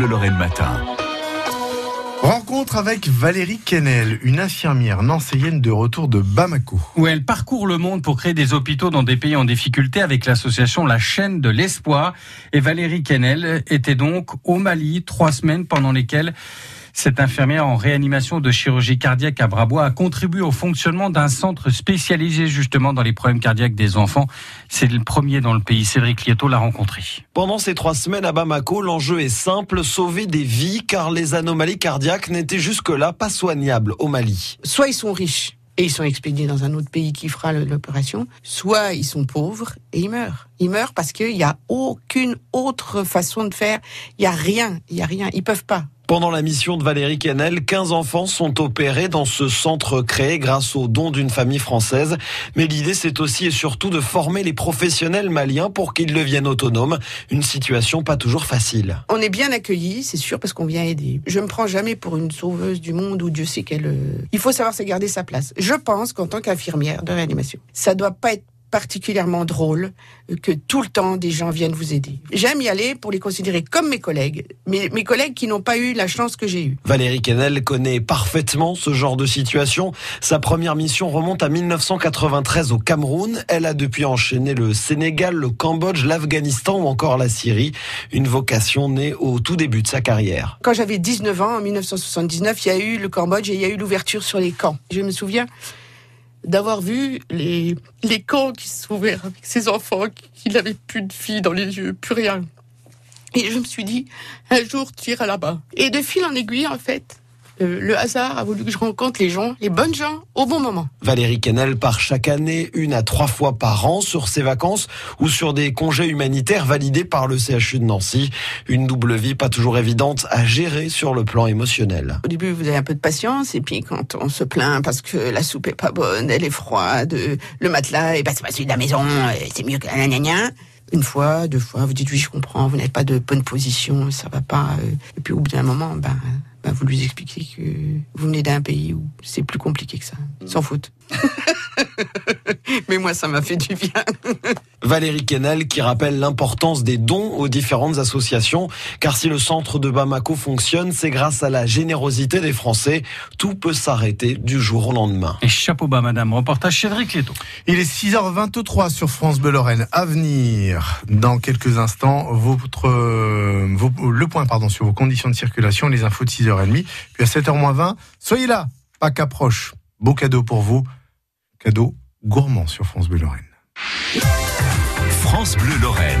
Bleu Lorraine Matin. Rencontre avec Valérie Kennel, une infirmière nancéienne de retour de Bamako. Où elle parcourt le monde pour créer des hôpitaux dans des pays en difficulté avec l'association La Chaîne de l'Espoir. Et Valérie Kennel était donc au Mali trois semaines pendant lesquelles cette infirmière en réanimation de chirurgie cardiaque à Brabois a contribué au fonctionnement d'un centre spécialisé justement dans les problèmes cardiaques des enfants. C'est le premier dans le pays. Cédric Lieto l'a rencontré. Pendant ces trois semaines à Bamako, l'enjeu est simple, sauver des vies car les anomalies cardiaques n'étaient jusque-là pas soignables au Mali. Soit ils sont riches et ils sont expédiés dans un autre pays qui fera l'opération, soit ils sont pauvres et ils meurent. Ils meurent parce qu'il n'y a aucune autre façon de faire. Il n'y a rien, il n'y a rien. Ils peuvent pas. Pendant la mission de Valérie Kennel, 15 enfants sont opérés dans ce centre créé grâce au don d'une famille française. Mais l'idée, c'est aussi et surtout de former les professionnels maliens pour qu'ils deviennent autonomes. Une situation pas toujours facile. On est bien accueillis, c'est sûr, parce qu'on vient aider. Je me prends jamais pour une sauveuse du monde ou Dieu sait qu'elle. Euh, il faut savoir se garder sa place. Je pense qu'en tant qu'infirmière de réanimation, ça doit pas être particulièrement drôle que tout le temps des gens viennent vous aider. J'aime y aller pour les considérer comme mes collègues, mais mes collègues qui n'ont pas eu la chance que j'ai eue. Valérie Kennel connaît parfaitement ce genre de situation. Sa première mission remonte à 1993 au Cameroun. Elle a depuis enchaîné le Sénégal, le Cambodge, l'Afghanistan ou encore la Syrie. Une vocation née au tout début de sa carrière. Quand j'avais 19 ans, en 1979, il y a eu le Cambodge et il y a eu l'ouverture sur les camps. Je me souviens, d'avoir vu les, les camps qui s'ouvraient avec ses enfants, qui n'avaient plus de filles dans les yeux, plus rien. Et je me suis dit, un jour, tu iras là-bas. Et de fil en aiguille, en fait, le hasard a voulu que je rencontre les gens, les bonnes gens, au bon moment. Valérie Kennel part chaque année une à trois fois par an sur ses vacances ou sur des congés humanitaires validés par le CHU de Nancy. Une double vie pas toujours évidente à gérer sur le plan émotionnel. Au début, vous avez un peu de patience et puis quand on se plaint parce que la soupe est pas bonne, elle est froide, le matelas est pas celui de la maison, c'est mieux que la gna une fois, deux fois, vous dites oui, je comprends, vous n'êtes pas de bonne position, ça va pas. Et puis au bout d'un moment, ben, ben vous lui expliquez que vous venez d'un pays où c'est plus compliqué que ça, sans faute. Mais moi, ça m'a fait du bien. Valérie Kennel qui rappelle l'importance des dons aux différentes associations, car si le centre de Bamako fonctionne, c'est grâce à la générosité des Français. Tout peut s'arrêter du jour au lendemain. Et chapeau bas, madame. Reportage Cédric Leto. Il est 6h23 sur France Bleu Lorraine. À venir, dans quelques instants, votre, le point pardon, sur vos conditions de circulation, les infos de 6h30. Puis à 7h20, soyez là, pas qu'approche. Beau cadeau pour vous. Cadeau gourmand sur France Bleu Lorraine. France Bleu Lorraine.